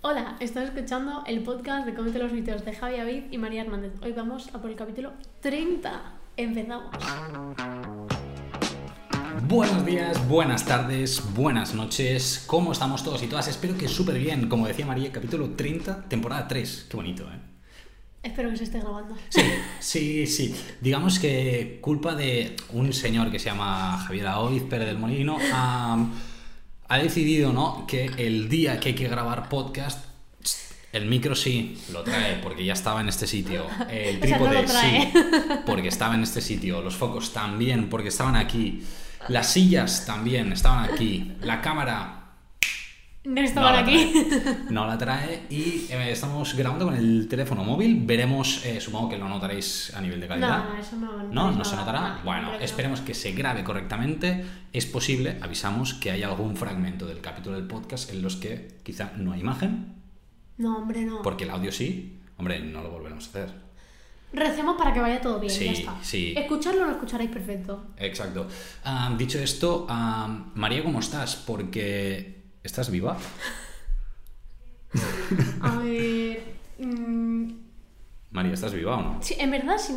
Hola, estás escuchando el podcast de Comete los Vídeos de Javi Avid y María Hernández. Hoy vamos a por el capítulo 30. Empezamos. Buenos días, buenas tardes, buenas noches. ¿Cómo estamos todos y todas? Espero que súper bien. Como decía María, capítulo 30, temporada 3. Qué bonito, ¿eh? Espero que se esté grabando. Sí, sí, sí. Digamos que culpa de un señor que se llama Javier Aoiz Pérez del Molino ha decidido, ¿no? Que el día que hay que grabar podcast, el micro sí lo trae porque ya estaba en este sitio. El O sea, no trípode trae. sí porque estaba en este sitio. Los focos también porque estaban aquí. Las sillas también estaban aquí. La cámara No estaban la aquí. trae. No la trae y eh, estamos grabando con el teléfono móvil. Veremos, eh, supongo que lo notaréis a nivel de calidad. No, eso no. ¿No? ¿No se notará? No, bueno, no. esperemos que se grabe correctamente. Es posible, avisamos, que haya algún fragmento del capítulo del podcast en los que quizá no hay imagen, No, hombre, no. porque el audio sí. Hombre, no lo volveremos a hacer. Recemos para que vaya todo bien, Sí, ya está. sí. Escucharlo lo escucharéis perfecto. Exacto. Ah, dicho esto, ah, María, ¿cómo estás? Porque... ¿Estás viva? A ver. mm, María, ¿estás viva o no? sí, en verdad sí,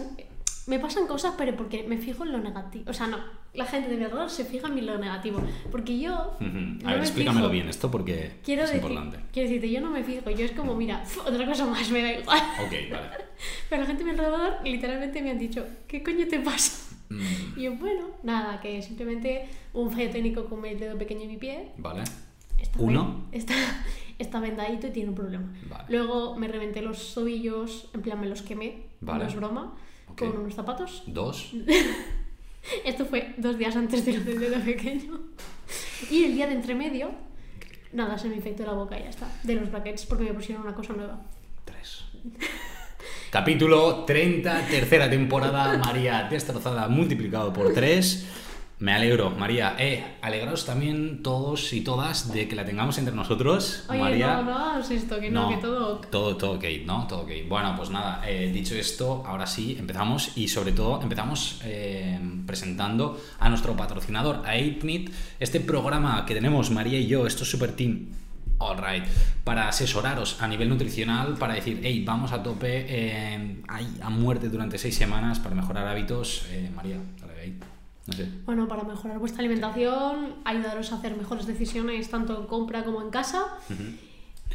me pasan cosas, pero porque me fijo en lo negativo. O sea, no. La gente de verdad se fija en lo negativo. Porque yo. Ujú. no A ver, me explícamelo fijo. bien esto porque Quiero es decir, importante. quiero decirte, yo no me fijo, yo es como, mira, otra cosa más, me da igual. Ok, vale. Pero la gente a mi alrededor literalmente me han dicho, ¿qué coño te pasa? Mm, Y yo, bueno, nada, que simplemente un fallo técnico con el dedo pequeño de mi pie. vale. Está Uno. ven- Está, está vendadito y tiene un problema. Vale. Luego me reventé los tobillos, en plan me los quemé, Vale. no es broma, con unos zapatos. Dos. Esto fue dos días antes de lo del dedo pequeño. Y el día de entremedio, nada, se me infectó la boca y ya está, de los brackets, porque me pusieron una cosa nueva. Tres. Capítulo 30, tercera temporada. María destrozada, multiplicado por 3. Me alegro, María. Eh, alegraos también todos y todas de que la tengamos entre nosotros. Oye, María. no, no hagas esto, que no, que todo... Todo, todo ok, ¿no? Todo ok. Bueno, pues nada, eh, dicho esto, ahora sí, empezamos y sobre todo empezamos eh, presentando a nuestro patrocinador, a 8 este programa que tenemos María y yo, esto es Super Team. Alright, para asesoraros a nivel nutricional, para decir, hey, vamos a tope, eh, a muerte durante seis semanas para mejorar hábitos. María, dale ahí. No sé. Bueno, para mejorar vuestra alimentación, ayudaros a hacer mejores decisiones tanto en compra como en casa.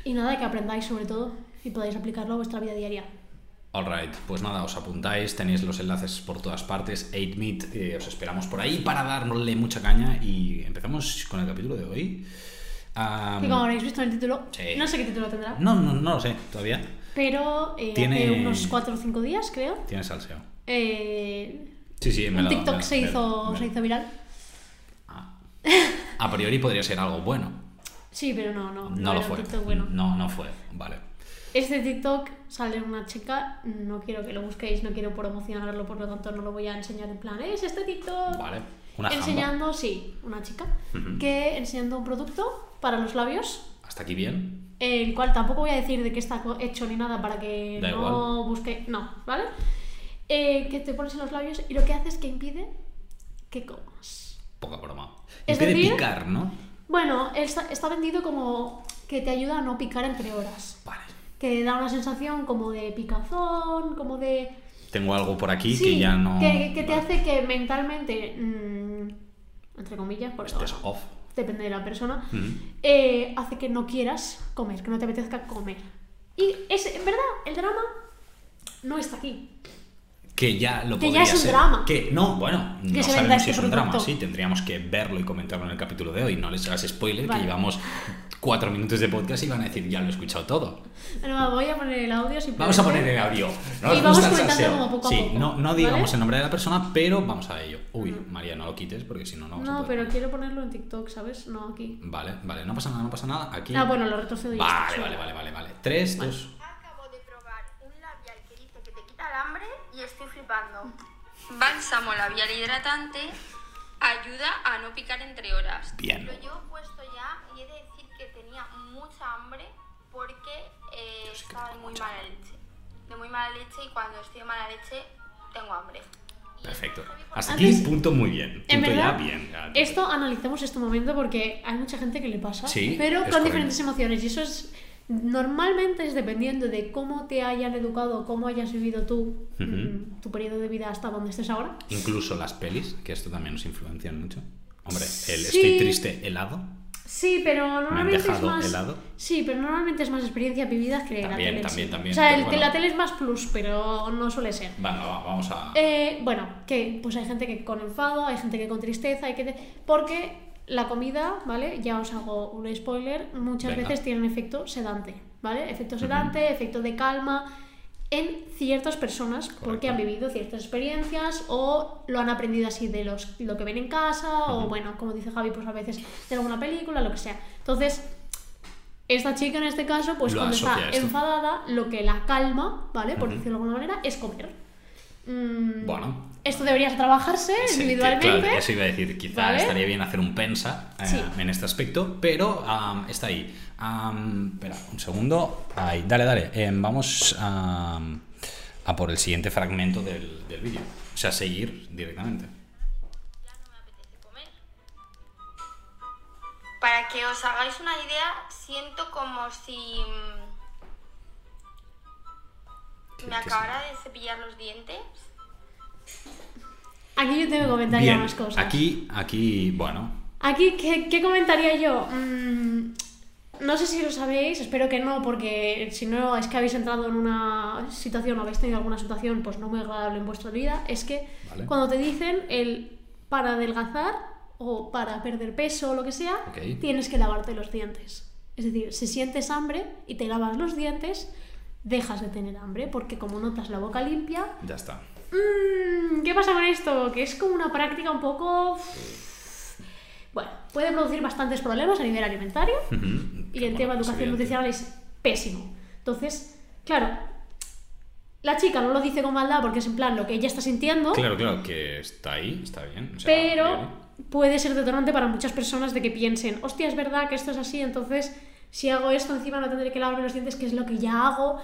Y nada, que aprendáis sobre todo y podáis aplicarlo a vuestra vida diaria. Alright, pues nada, os apuntáis, tenéis los enlaces por todas partes, 8meet, eh, os esperamos por ahí para darle mucha caña y empezamos con el capítulo de hoy. Que como habréis visto en el título, sí. no sé qué título tendrá, no, no, no lo sé, todavía. pero eh, Tiene- hace unos 4 o 5 días, creo, Tiene salseo. eh, Sí, sí, me lo- TikTok me- se, me- hizo, me- se hizo viral. Ah. A priori podría ser algo bueno. Sí, pero no, no, No lo fue. Bueno. No, no fue. Vale. Este TikTok sale una chica, no quiero que lo busquéis, no quiero promocionarlo, por lo tanto no lo voy a enseñar en plan, es este TikTok. Vale. Una jamba. enseñando, sí, una chica, que enseñando un producto para los labios, Hasta aquí bien. el cual tampoco voy a decir de qué está hecho ni nada para que Da no busque, no, ¿vale? Eh, que te pones en los labios y lo que hace es que impide que comas. Poca broma. Es Impide decir- picar, ¿no? Bueno, está, está vendido como que te ayuda a no picar entre horas. Vale. Que da una sensación como de picazón, como de... Tengo algo por aquí Sí, que ya no. que, que te Vale. hace que mentalmente, mm, entre comillas, porque Estés bueno, off. depende de la persona, eh, hace que no quieras comer, que no te apetezca comer. Y es, en verdad, el drama no está aquí. Que ya lo Que ya podría es un ser. drama. Que no, bueno, Que no sabemos este si es un drama, sí, tendríamos que verlo y comentarlo en el capítulo de hoy. No les hagas spoiler, Vale. que llevamos cuatro minutos de podcast y van a decir, ya lo he escuchado todo. Bueno, voy a poner el audio simplemente. Vamos a poner el audio. No Y vamos comentando como poco a sí, poco, no, no digamos ¿vale? el nombre de la persona, pero vamos a ello. Uy, María, no lo quites porque si no, no No, pero quiero ponerlo en TikTok, ¿sabes? No aquí. Vale, vale, no pasa nada, no pasa nada. Aquí. Ah, bueno, lo retrocedo ya Vale, vale, vale, vale, vale. Tres, Vale. dos. Acabo de probar un labial que dice que te quita el hambre y estoy flipando. Bálsamo labial hidratante ayuda a no picar entre horas. Bien. Lo llevo puesto ya y he de decir que tenía mucha hambre porque eh, estaba de muy mucha mala leche. De muy mala leche y cuando estoy de mala leche tengo hambre. Perfecto. Hasta aquí, Antes- punto muy bien. En Punto ya verdad, bien. ya, esto analicemos este momento porque hay mucha gente que le pasa, Sí, pero con correcto. diferentes emociones y eso es Normalmente es dependiendo de cómo te hayan educado, cómo hayas vivido tú Ujú. mm, tu periodo de vida hasta donde estés ahora. Incluso las pelis, que esto también nos influencia mucho. Hombre, el Sí. estoy triste helado. Sí, pero normalmente es más. helado? Sí, pero normalmente es más experiencias vividas que la También, tele. en también, también, O sea, el- bueno. la tele es más plus, pero no suele ser. Va, vamos a. Eh, bueno, que pues hay gente que con enfado, hay gente que con tristeza, hay que porque la comida, ¿vale? Ya os hago un spoiler, muchas Venga. veces tienen efecto sedante, ¿vale? Efecto sedante, efecto de calma en ciertas personas porque han vivido ciertas experiencias o lo han aprendido así de los, lo que ven en casa o bueno, como dice Javi, pues a veces de alguna película, lo que sea. Entonces, esta chica en este caso, pues Lo cuando está enfadada, lo que la calma, ¿vale? Por decirlo de alguna manera, es comer. Mm, Bueno. Esto debería trabajarse Sí, que, individualmente. claro, eso iba a decir, quizá ¿Vale? estaría bien hacer un pensa eh, Sí. en este aspecto, pero está ahí. Espera, un segundo. Ahí, dale, dale. Em, vamos a, a por el siguiente fragmento del, del vídeo. O sea, seguir directamente. Ya no me apetece comer. Para que os hagáis una idea, siento como si ¿Qué- mm, me acabara de cepillar los dientes. Aquí yo tengo que comentar ya más cosas. aquí, aquí, bueno, Aquí, ¿qué, qué comentaría yo? Mm, no sé si lo sabéis, espero que no, porque si no es que habéis entrado en una situación o habéis tenido alguna situación pues no muy agradable en vuestra vida, es que Vale. cuando te dicen el para adelgazar o para perder peso o lo que sea, tienes que lavarte los dientes. Es decir, si sientes hambre y te lavas los dientes, dejas de tener hambre, porque como notas la boca limpia, ya está. Mm, ¿Qué pasa con esto? Que es como una práctica un poco... Bueno, puede producir bastantes problemas a nivel alimentario y el tema de educación nutricional es pésimo. Entonces, claro, la chica no lo dice con maldad porque es en plan lo que ella está sintiendo, Claro, claro, que está ahí, está bien. o sea, pero bien. puede ser detonante para muchas personas de que piensen, hostia, es verdad que esto es así, entonces si hago esto encima no tendré que lavarme los dientes, que es lo que ya hago.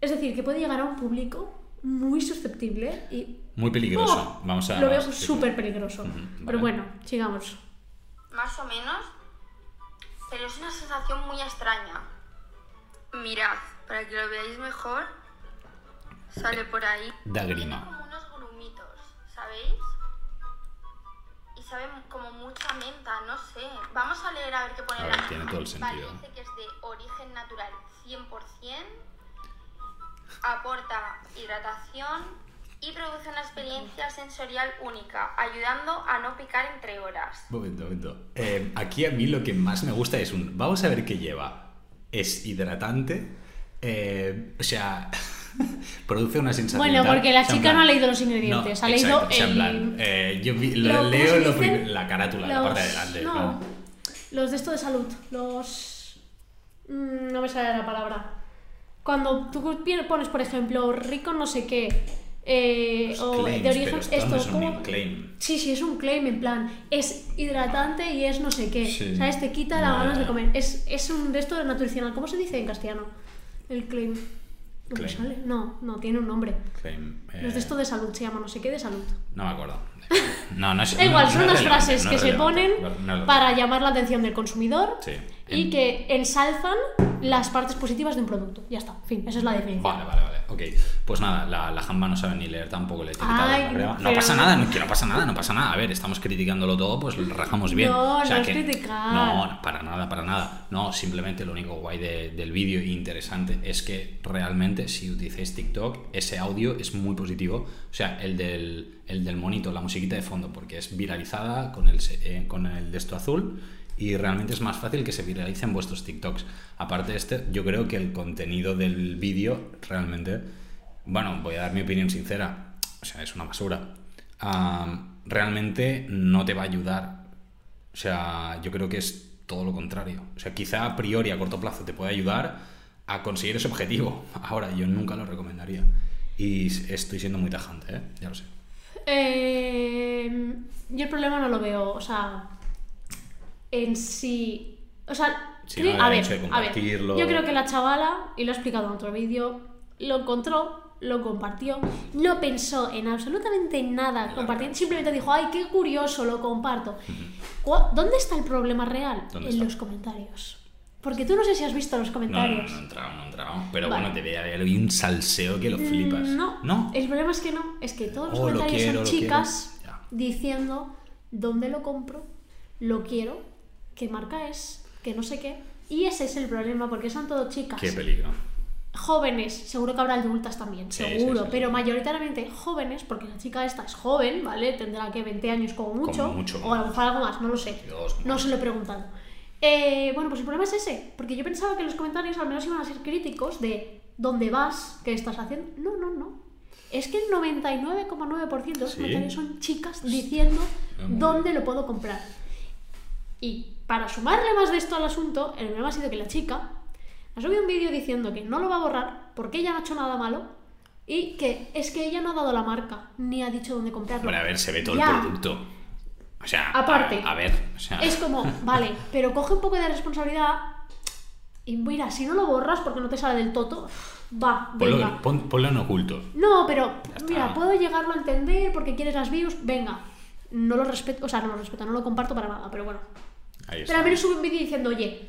Es decir, que puede llegar a un público muy susceptible y Muy peligroso. Oh, Vamos a. Lo veo súper peligroso. Ujú, vale. Pero bueno, sigamos. Más o menos. Pero es una sensación muy extraña. Mirad, para que lo veáis mejor, sale por ahí. Da Tiene grima. como unos grumitos, ¿sabéis? Y sabe como mucha menta, no sé. Vamos a leer a ver qué pone A la ver, tiene todo el sentido. Vale, dice que es de origen natural 100%, aporta hidratación y produce una experiencia sensorial única, ayudando a no picar entre horas. Momento, momento. Eh, aquí a mí lo que más me gusta es un. Vamos a ver qué lleva. Es hidratante. eh, o sea. produce una sensación. Bueno, porque la chica plan- no ha leído los ingredientes, ha leído exacto, el- plan, eh, yo vi- lo- Lo- ¿cómo leo lo dicen? la carátula, la parte de adelante. No, ¿no? los de esto de salud. Los. mm, No me sale la palabra. Cuando tú pones, por ejemplo, rico no sé qué. eh, o claims, de origen. esto es un ¿cómo? claim. Sí, sí, es un claim en plan. Es hidratante y es no sé qué. Sí. ¿Sabes? Te quita las ganas de comer. Es, es un de esto de nutricional. ¿Cómo se dice en castellano? El claim. ¿No Claim. sale? No, no, tiene un nombre. Claim, eh, Los de esto de salud se llama no sé qué de salud. No me acuerdo. No, no es. Igual, no- son no es unas frases no que es se ponen es para llamar la atención del consumidor Sí. Y que ensalzan las partes positivas de un producto. Ya está, fin, esa es la definición. Vale, vale, vale. Ok. Pues nada, la, la jamba no sabe ni leer tampoco el etiquetado. Ay, la breva. No pero- pasa nada, no, que no pasa nada, no pasa nada. A ver, estamos criticándolo todo, pues lo rajamos bien. No, O sea no es que- criticar. No, para nada, para nada. No, simplemente lo único guay de- del vídeo e interesante es que realmente si utilizáis TikTok, ese audio es muy positivo. O sea, el del, el del monito, la musiquita de fondo, porque es viralizada con el, eh, con el de esto azul y realmente es más fácil que se viralicen vuestros TikToks. Aparte de este, yo creo que el contenido del vídeo realmente, bueno, voy a dar mi opinión sincera, o sea, es una basura. Realmente no te va a ayudar. O sea, yo creo que es todo lo contrario. O sea, quizá a priori a corto plazo te puede ayudar a conseguir ese objetivo. Ahora, yo nunca lo recomendaría. Y estoy siendo muy tajante, ¿eh? Ya lo sé. Eh, yo el problema no lo veo, o sea, en sí. O sea, no, a, ver, a ver, yo creo que la chavala, y lo he explicado en otro vídeo, lo encontró, lo compartió, no pensó en absolutamente nada Claro. compartir, simplemente dijo, ay, qué curioso, lo comparto. ¿Cuá- ¿Dónde está el problema real? ¿Dónde en está? los comentarios. Porque tú no sé si has visto los No, no, comentarios. no, he entrado, no he entrado. Pero Vale. bueno, debe haber hoy un salseo que lo flipas. Mm, No, ¿No? el problema es que no. Es que todos los Oh, lo comentarios quiero, son lo chicas diciendo dónde lo compro, lo quiero, qué marca es, que no sé qué. Y ese es el problema, porque son todo chicas. Qué peligro. jóvenes, seguro que habrá adultas también, Sí, seguro, sí, sí, pero mayoritariamente jóvenes, porque la chica esta es joven, ¿vale? Tendrá que 20 años como mucho, mucho. o a lo mejor algo más, no lo sé. Dios, no como se lo he preguntado. Eh, bueno, pues el problema es ese, porque yo pensaba que los comentarios al menos iban a ser críticos de dónde vas, qué estás haciendo. No, no, no. Es que el 99,9% de los comentarios son chicas diciendo dónde lo puedo comprar. Y para sumarle más de esto al asunto, el problema ha sido que la chica ha subido un vídeo diciendo que no lo va a borrar porque ella no ha hecho nada malo y que es que ella no ha dado la marca ni ha dicho dónde comprarlo. Bueno, a ver, se ve todo Ya. el producto. O sea, Aparte, a, a ver, o sea, Es como, vale, pero coge un poco de responsabilidad y mira, si no lo borras porque no te sale del toto, va, ponlo, venga. pon- ponlo en oculto. No, pero mira, puedo llegarlo a entender porque quieres las views, venga. No lo respeto, o sea, no lo respeto, no lo comparto para nada, pero bueno. Ahí está. Pero al menos sube un vídeo diciendo, oye,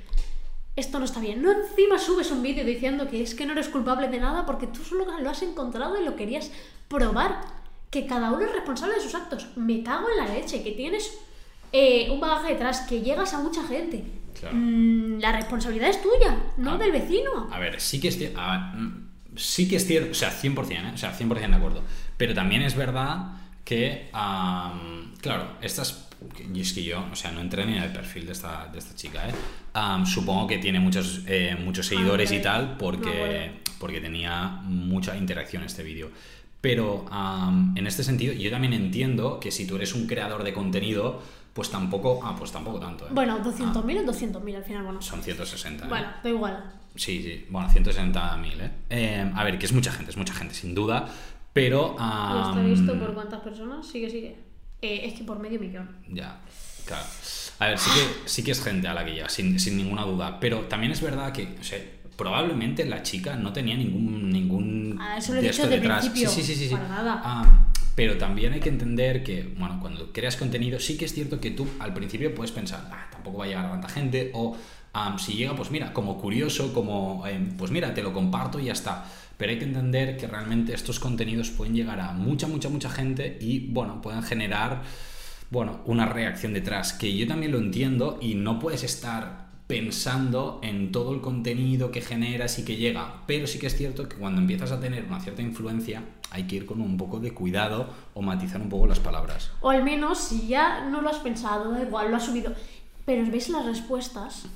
esto no está bien. No encima subes un vídeo diciendo que es que no eres culpable de nada porque tú solo lo has encontrado y lo querías probar. Que cada uno es responsable de sus actos. Me cago en la leche, que tienes eh, un bagaje detrás, que llegas a mucha gente. Claro. Mm, la responsabilidad es tuya, no Ah. del vecino. A ver, sí que es cierto. Sí que es cierto, o sea, 100%, ¿eh? o sea, 100% de acuerdo. Pero también es verdad que, claro, estas. Y es que yo, o sea, no entré ni en el perfil de esta, de esta chica, ¿eh? Am, supongo que tiene muchos, eh, muchos seguidores y tal, porque, porque tenía mucha interacción este vídeo. Pero am, en este sentido, yo también entiendo que si tú eres un creador de contenido, pues tampoco, ah, pues tampoco tanto, ¿eh? Bueno, 200.000 o 200.000 al final, bueno. Son 160. ¿eh? Bueno, da igual. Sí, sí, bueno, 160.000, ¿eh? Eh, A ver, que es mucha gente, es mucha gente, sin duda, pero... ¿Y am, está visto por cuántas personas? Sigue, sigue. Eh, es que por medio millón. Ya, claro. A ver, sí que, sí que es gente a la que llega, sin, sin ninguna duda, pero también es verdad que, o sea, probablemente la chica no tenía ningún... ningún Ah, eso lo he dicho desde detrás. principio, Sí, sí, sí, sí, para nada. Ah, pero también hay que entender que, bueno, cuando creas contenido, sí que es cierto que tú al principio puedes pensar, ah, tampoco va a llegar a tanta gente, o am, si llega, pues mira, como curioso, como, em, pues mira, te lo comparto y ya está. Pero hay que entender que realmente estos contenidos pueden llegar a mucha, mucha, mucha gente y, bueno, pueden generar, bueno, una reacción detrás, que yo también lo entiendo y no puedes estar pensando en todo el contenido que generas y que llega. Pero sí que es cierto que cuando empiezas a tener una cierta influencia hay que ir con un poco de cuidado o matizar un poco las palabras. O al menos, si ya no lo has pensado, igual, lo has subido. Pero ves las respuestas,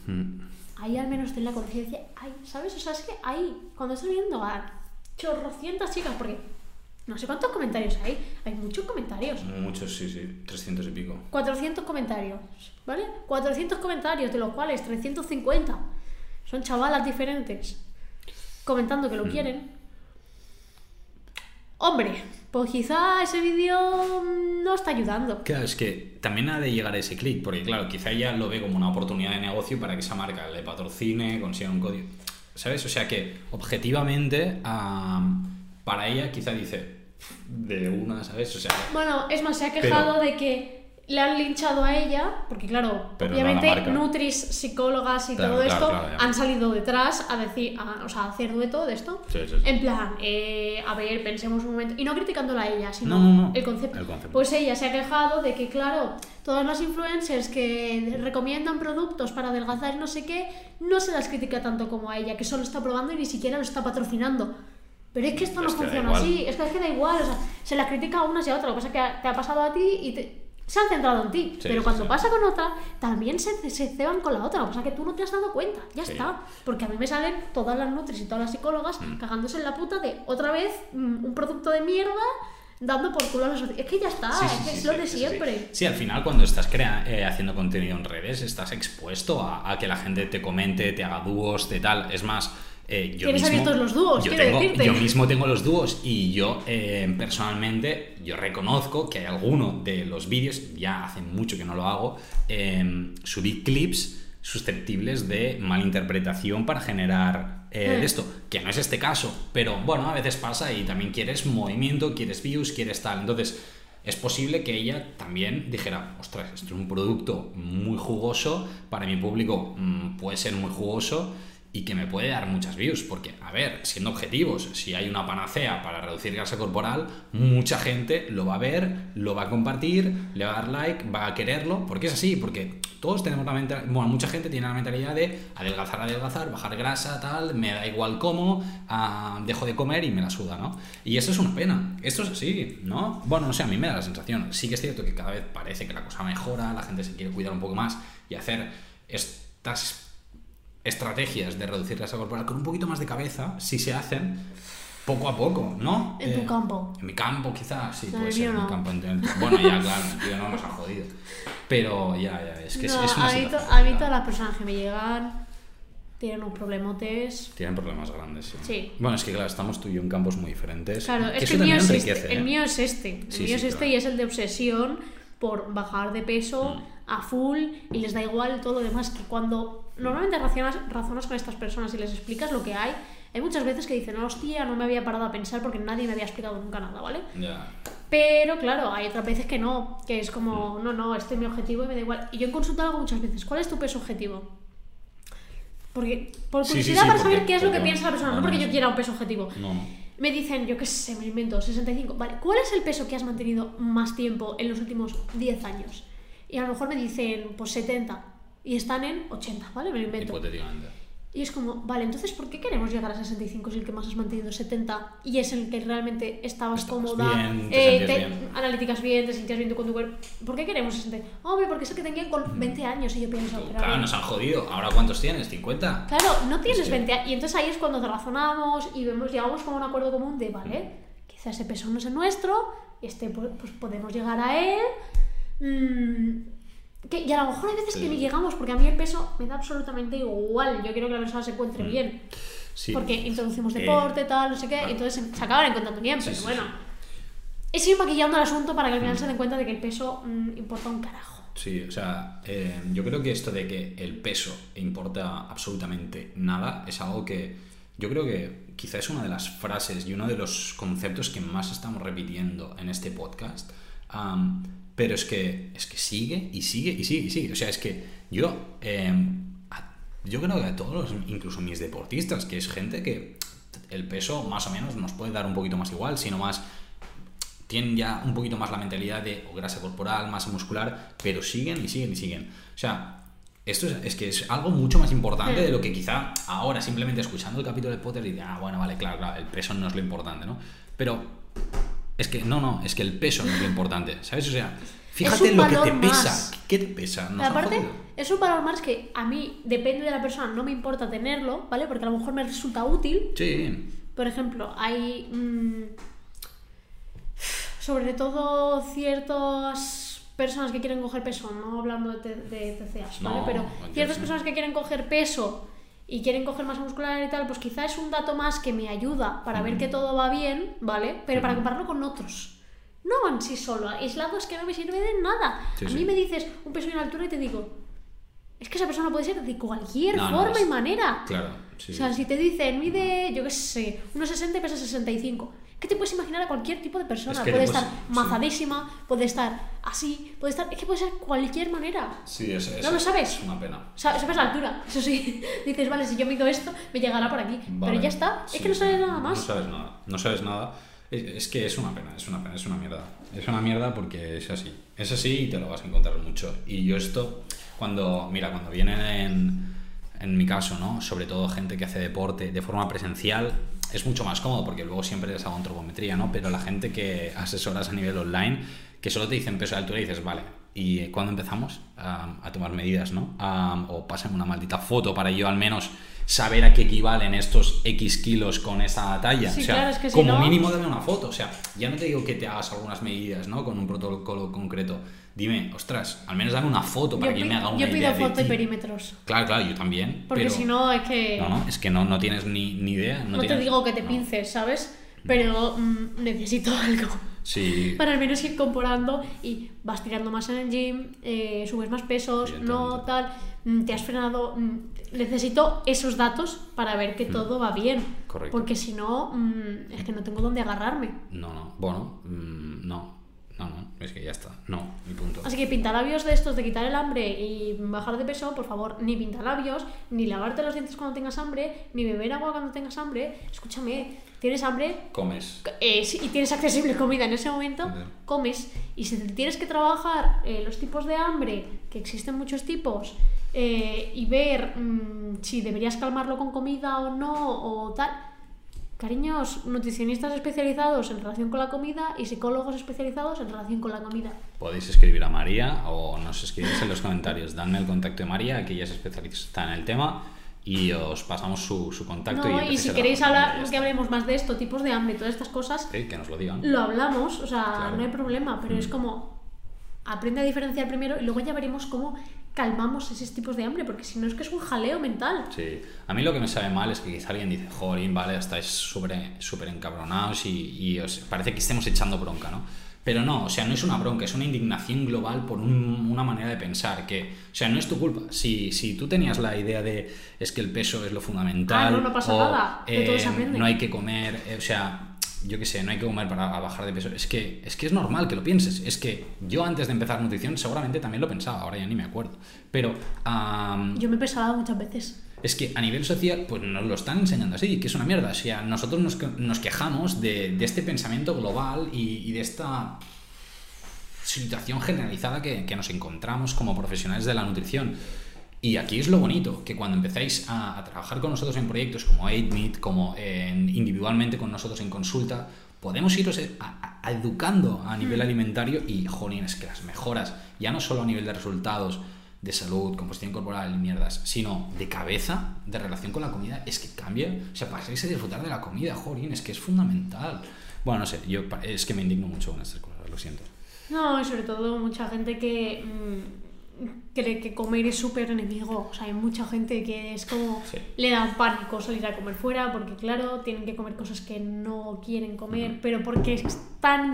ahí al menos ten la conciencia, ay, ¿sabes? O sea, es que ahí, cuando estás viendo a chorrocientas chicas, porque no sé cuántos comentarios hay, hay muchos comentarios. Muchos, sí, sí, 300 y pico. 400 comentarios, ¿vale? 400 comentarios, de los cuales 350 son chavalas diferentes comentando que lo quieren. Hombre, pues quizá ese vídeo no está ayudando. Claro, es que también ha de llegar ese clic, porque claro, quizá ella lo ve como una oportunidad de negocio para que esa marca le patrocine, consiga un código. ¿Sabes? O sea que objetivamente am, para ella quizá dice de una, ¿sabes? O sea, Bueno, es más, se ha Pero- quejado de que le han linchado a ella, porque claro, Pero no obviamente marca. Nutris, psicólogas y Claro, todo claro, esto claro, han salido detrás a decir, a- o sea, a hacer dueto de esto. Sí, sí, sí. En plan, eh, a ver, pensemos un momento, y no criticándola a ella, sino No, no, no. El, concepto. El concepto. Pues ella se ha quejado de que, claro, todas las influencers que recomiendan productos para adelgazar y no sé qué, no se las critica tanto como a ella, que solo está probando y ni siquiera lo está patrocinando. Pero es que esto no Es funciona así, es que, es que da igual, o sea, se las critica a unas y a otras, lo que pasa es que te ha pasado a ti y te- se han centrado en ti, Sí, pero sí, cuando sí. pasa con otra, también se, se ceban con la otra, pasa es que tú no te has dado cuenta, ya está, porque a mí me salen todas las nutris y todas las psicólogas Mm. cagándose en la puta de otra vez mm, un producto de mierda dando por culo a la sociedad. Es que ya está, Sí, es sí, que sí, es lo de siempre. Sí, al final cuando estás crea- eh, haciendo contenido en redes estás expuesto a, a que la gente te comente, te haga dúos, de tal. Es más, eh, yo Tienes mismo, abiertos los dúos, yo, tengo- decirte. yo mismo tengo los dúos y yo eh, personalmente, yo reconozco que hay alguno de los vídeos, ya hace mucho que no lo hago, eh, subí clips susceptibles de malinterpretación para generar eh, Hmm. esto, que no es este caso, pero bueno, a veces pasa y también quieres movimiento, quieres views, quieres tal. Entonces, es posible que ella también dijera, ostras, esto es un producto muy jugoso, para mi público mm, puede ser muy jugoso y que me puede dar muchas views, porque, a ver, siendo objetivos, si hay una panacea para reducir grasa corporal, mucha gente lo va a ver, lo va a compartir, le va a dar like, va a quererlo, porque es así, porque todos tenemos la mentalidad, bueno, mucha gente tiene la mentalidad de adelgazar, adelgazar, bajar grasa, tal, me da igual cómo, ah, dejo de comer y me la suda, ¿no? Y eso es una pena, esto es así, ¿no? Bueno, no sé, a mí me da la sensación, sí que es cierto que cada vez parece que la cosa mejora, la gente se quiere cuidar un poco más y hacer estas estrategias de reducir grasa corporal con un poquito más de cabeza, si se hacen poco a poco, ¿no? En tu Eh, campo. En mi campo, quizás, sí, No, puede ser. mío En mi campo, en- bueno, ya, claro, tío no nos ha jodido. Pero ya, ya, es que es- No, es, una a, mí, to- situación a complicada. todas las personas que me llegan tienen unos problemotes. Tienen problemas grandes, sí. Sí. Bueno, es que claro, estamos tú y yo en campos muy diferentes. Claro, que es que el mío también es, enriquece, este, el ¿eh? mío es este. El Sí, mío sí, es este claro. y es el de obsesión por bajar de peso Mm. a full y les da igual todo lo demás. Que cuando normalmente razonas, razonas con estas personas y les explicas lo que hay, hay muchas veces que dicen, hostia, no me había parado a pensar porque nadie me había explicado nunca nada, ¿vale? Ya. Pero claro, hay otras veces que no, que es Mm. como, no, no, este es mi objetivo y me da igual. Y yo en consulta lo hago muchas veces, ¿cuál es tu peso objetivo? Porque, por Sí, sí, curiosidad sí, para porque- saber qué es lo que piensa la persona, no porque yo quiera un peso objetivo. No. Me dicen, yo qué sé, me invento, 65. Vale, ¿cuál es el peso que has mantenido más tiempo en los últimos 10 años? Y a lo mejor me dicen, pues 70. Y están en 80, ¿vale? Me lo invento. Hipotéticamente. Y es como, vale, entonces, ¿por qué queremos llegar a 65 si el que más has mantenido es 70 y es el que realmente estabas Estabas cómoda, bien, te eh, te- bien? analíticas bien, te sentías bien tú con tu cuerpo? ¿Por qué queremos 60? Hombre, porque es el que tenían con 20 años y yo pienso, Claro, nos han jodido. ¿Ahora cuántos tienes? ¿50? Claro, no tienes Es que- 20 años. Y entonces ahí es cuando te razonamos y vemos, llegamos como a un acuerdo común de, vale, quizás ese peso no es el nuestro, este pues, pues podemos llegar a él. mm, que, y a lo mejor hay veces Sí. que ni llegamos, porque a mí el peso me da absolutamente igual. Yo quiero que la persona se encuentre bien. Mm. Sí. Porque introducimos Eh, deporte, tal, no sé qué, y entonces se- acaban encontrando bien, Sí, pero bueno. Es ir maquillando el asunto para que al final se den cuenta de que el peso mm, importa un carajo. Sí, o sea, eh, yo creo que esto de que el peso importa absolutamente nada es algo que yo creo que quizá es una de las frases y uno de los conceptos que más estamos repitiendo en este podcast. Am, pero es que, es que sigue y sigue y sigue y sigue. O sea, es que yo, eh, yo creo que a todos, incluso mis deportistas, que es gente que el peso más o menos nos puede dar un poquito más igual, sino más tienen ya un poquito más la mentalidad de o grasa corporal, masa muscular, pero siguen y siguen y siguen. O sea, esto es, es que es algo mucho más importante de lo que quizá ahora simplemente escuchando el capítulo de Potter diría, ah, bueno, vale, claro, claro, el peso no es lo importante, ¿no? Pero es que no, no, es que el peso no es lo importante, ¿sabes? O sea, fíjate lo que te pesa. ¿Qué te pesa? Nos aparte, es un valor más que a mí, depende de la persona, no me importa tenerlo, ¿vale? Porque a lo mejor me resulta útil. Sí, Por ejemplo, hay mm, sobre todo ciertas personas que quieren coger peso, no hablando de, de TCAs, ¿vale? No, Pero ciertas personas que quieren coger peso y quieren coger masa muscular y tal, pues quizá es un dato más que me ayuda para ver que todo va bien, ¿vale? Pero para compararlo con otros. No en sí solo, aislado es que no me sirve de nada. Sí, a sí. mí me dices un peso y una altura y te digo, es que esa persona puede ser de cualquier No, no, forma es- y manera. claro. Sí, O sea, si te dicen, mide, yo qué sé, unos 60 y pesa 65, ¿qué te puedes imaginar a cualquier tipo de persona? Es que puede estar sí. mazadísima, puede estar así, puede estar. Es que puede ser cualquier manera. Sí, es, es- ¿No lo sabes? Es una pena. Sa- Sabes la altura, eso sí. Dices, vale, si yo mido esto, me llegará por aquí. Vale. Pero ya está, Sí, es que no sabes nada No más. sabes nada, no sabes nada. Es, es que es una pena, es una pena, es una mierda. Es una mierda porque es así. Es así y te lo vas a encontrar mucho. Y yo esto, cuando, mira, cuando vienen en, en mi caso, ¿no? Sobre todo gente que hace deporte de forma presencial, es mucho más cómodo porque luego siempre les hago antropometría, ¿no? Pero la gente que asesoras a nivel online, que solo te dicen peso de altura y dices, vale, ¿y cuándo empezamos a, a tomar medidas, ¿no? A- o pásame una maldita foto para yo al menos saber a qué equivalen estos X kilos con esa talla. Sí, o sea, claro, es que si como no- mínimo dame una foto. O sea, ya no te digo que te hagas algunas medidas, ¿no? Con un protocolo concreto. Dime, ostras, al menos dame una foto para Yo, que me haga una yo pido foto y perímetros. Claro, claro, yo también. Porque pero- si no, es que. No, no, es que no, no tienes ni, ni idea. No, no te digo que te pinces, ¿sabes? Pero mm, necesito algo. Sí. Para al menos ir comparando y vas tirando más en el gym, eh, subes más pesos, no tal, mm, te has frenado. mm, necesito esos datos para ver que todo va bien. Mm. Correcto. Porque si no, mm, es que no tengo dónde agarrarme. No, no. Bueno, mm, no. No, no, es que ya está. No, mi punto. Así que pintalabios de estos de quitar el hambre y bajar de peso, por favor, ni pintalabios, ni lavarte los dientes cuando tengas hambre, ni beber agua cuando tengas hambre. Escúchame, tienes hambre, Comes. eh, sí, y tienes accesible comida en ese momento, comes. Y si tienes que trabajar eh, los tipos de hambre, que existen muchos tipos, eh, y ver mm, si deberías calmarlo con comida o no, o tal. Cariños, nutricionistas especializados en relación con la comida y psicólogos especializados en relación con la comida. Podéis escribir a María o nos escribís en los comentarios. Dadme el contacto de María, que ella es especialista en el tema, y os pasamos su, su contacto. No, y si queréis hablar, que hablemos más de esto, tipos de hambre, todas estas cosas, que nos lo digan. lo hablamos, o sea, Claro. no hay problema, pero es Mm. como aprende a diferenciar primero y luego ya veremos cómo calmamos esos tipos de hambre, porque si no es que es un jaleo mental. Sí, a mí lo que me sabe mal es que quizá alguien dice, jolín, vale, estáis súper encabronados y, y os parece que estemos echando bronca, ¿no? Pero no, o sea, no es una bronca, es una indignación global por un- una manera de pensar que, o sea, no es tu culpa. Si, si tú tenías la idea de es que el peso es lo fundamental, Ah, no, no pasa o, nada, de todo se eh, aprende. no hay que comer, eh, o sea, yo qué sé, no hay que comer para bajar de peso. Es que, es que es normal que lo pienses. Es que yo antes de empezar nutrición seguramente también lo pensaba, ahora ya ni me acuerdo. Pero am, Yo me he pesado muchas veces. es que a nivel social, pues nos lo están enseñando así, que es una mierda. O sea, nosotros nos, nos quejamos de, de este pensamiento global y, y de esta situación generalizada que, que nos encontramos como profesionales de la nutrición. Y aquí es lo bonito, que cuando empezáis a, a trabajar con nosotros en proyectos como 8Meet, como en- individualmente con nosotros en consulta, podemos iros eh, a- a- a educando a nivel alimentario y, jolín, es que las mejoras, ya no solo a nivel de resultados, de salud, composición corporal y mierdas, sino de cabeza, de relación con la comida, es que cambia. O sea, pasáis a disfrutar de la comida, jolín, es que es fundamental. Bueno, no sé, yo es que me indigno mucho con estas cosas, lo siento. No, y sobre todo mucha gente que mm, cree que comer es súper enemigo. O sea, hay mucha gente que es como Sí. le da pánico salir a comer fuera porque, claro, tienen que comer cosas que no quieren comer, Ujú. pero porque están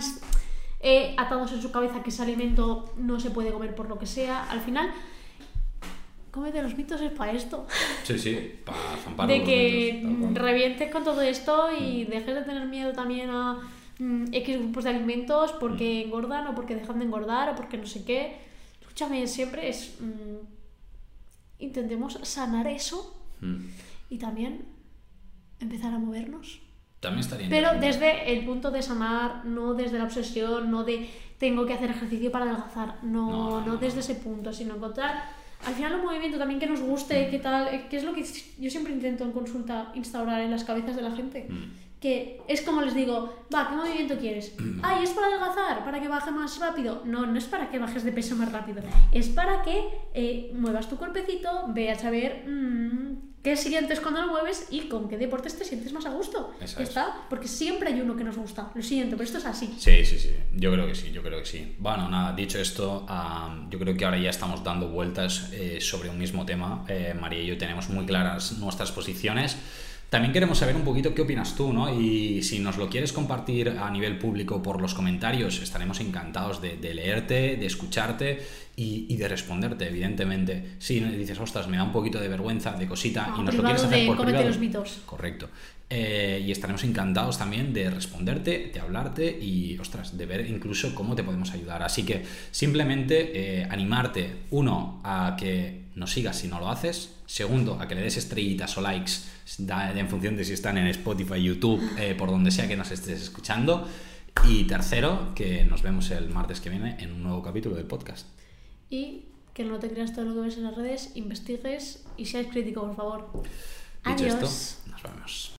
eh, atados en su cabeza que ese alimento no se puede comer por lo que sea. Al final, cómete los mitos es para esto. Sí, sí, para zampar de que mitos, mm, revientes con todo esto y dejes de tener miedo también a mm, X grupos de alimentos porque Mm. engordan o porque dejan de engordar o porque no sé qué. Escúchame, siempre es... mm, intentemos sanar eso Mm. y también empezar a movernos. También estaría Pero desde el punto de sanar, no desde la obsesión, no de tengo que hacer ejercicio para adelgazar, no, No, no, no, desde ese punto, sino encontrar al final un movimiento también que nos guste, que tal, eh, que es lo que yo siempre intento en consulta instaurar en las cabezas de la gente. Mm. Que es como les digo, va, ¿qué movimiento quieres? Ay, es para adelgazar, para que baje más rápido. No, no es para que bajes de peso más rápido. Es para que eh, muevas tu cuerpecito, veas a ver mm, qué sientes cuando lo mueves y con qué deportes te sientes más a gusto. Eso Ya es. está, porque siempre hay uno que nos gusta. Lo siento, pero esto es así. Sí, sí, sí. Yo creo que sí, yo creo que sí. Bueno, nada, dicho esto, yo creo que ahora ya estamos dando vueltas eh, sobre un mismo tema. Eh, María y yo tenemos muy claras nuestras posiciones. También queremos saber un poquito qué opinas tú, ¿no? Y si nos lo quieres compartir a nivel público por los comentarios, estaremos encantados de, de leerte, de escucharte y, y de responderte, evidentemente. Si dices, ostras, me da un poquito de vergüenza, de cosita, No, y nos lo quieres hacer de por privado. los mitos. Correcto. Eh, y estaremos encantados también de responderte, de hablarte y, ostras, de ver incluso cómo te podemos ayudar. Así que simplemente eh, animarte, uno, a que nos sigas si no lo haces. Segundo, a que le des estrellitas o likes en función de si están en Spotify, YouTube, eh, por donde sea que nos estés escuchando. Y tercero, que nos vemos el martes que viene en un nuevo capítulo del podcast y que no te creas todo lo que ves en las redes, investigues y seáis crítico, por favor. Dicho Adiós. Esto, nos vamos.